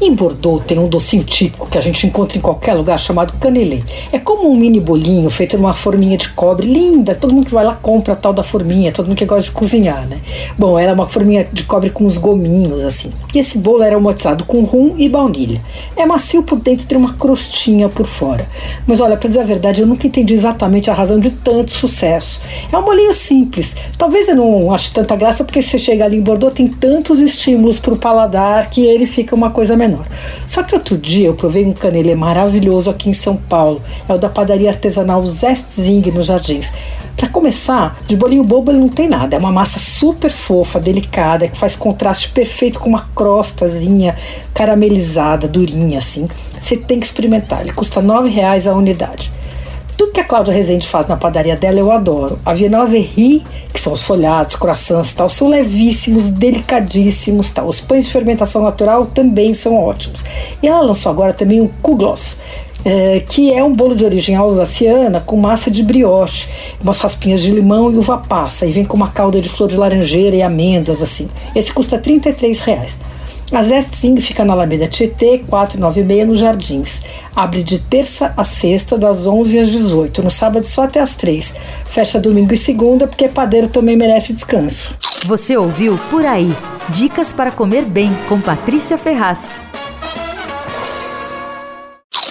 Em Bordeaux tem um docinho típico que a gente encontra em qualquer lugar chamado canelê. É como um mini bolinho feito numa forminha de cobre linda. Todo mundo que vai lá compra a tal da forminha, todo mundo que gosta de cozinhar, né? Bom, era uma forminha de cobre com uns gominhos assim. E esse bolo era almoçado com rum e baunilha. É macio por dentro e tem uma crostinha por fora. Mas olha, para dizer a verdade, eu nunca entendi exatamente a razão de tanto sucesso. É um bolinho simples. Talvez eu não ache tanta graça porque você chega ali em Bordeaux tem tantos estímulos para o paladar que ele fica uma coisa menor menor. Só que outro dia eu provei um canelê maravilhoso aqui em São Paulo. É o da padaria artesanal Zestzing nos Jardins. Para começar, de bolinho bobo ele não tem nada. É uma massa super fofa, delicada, que faz contraste perfeito com uma crostazinha caramelizada, durinha assim. Você tem que experimentar. Ele custa R$ reais a unidade. Tudo que a Cláudia Rezende faz na padaria dela eu adoro. A viennoiserie, que são os folhados, croissants tal, são levíssimos, delicadíssimos tal. Os pães de fermentação natural também são ótimos. E ela lançou agora também o Kugloff, é, que é um bolo de origem alsaciana com massa de brioche, umas raspinhas de limão e uva passa, e vem com uma calda de flor de laranjeira e amêndoas assim. Esse custa R$ reais. A Zest Sim fica na Alameda Tietê, 496, nos Jardins. Abre de terça a sexta, das 11 às 18. No sábado só até às 3. Fecha domingo e segunda, porque padeiro também merece descanso. Você ouviu Por Aí. Dicas para comer bem com Patrícia Ferraz.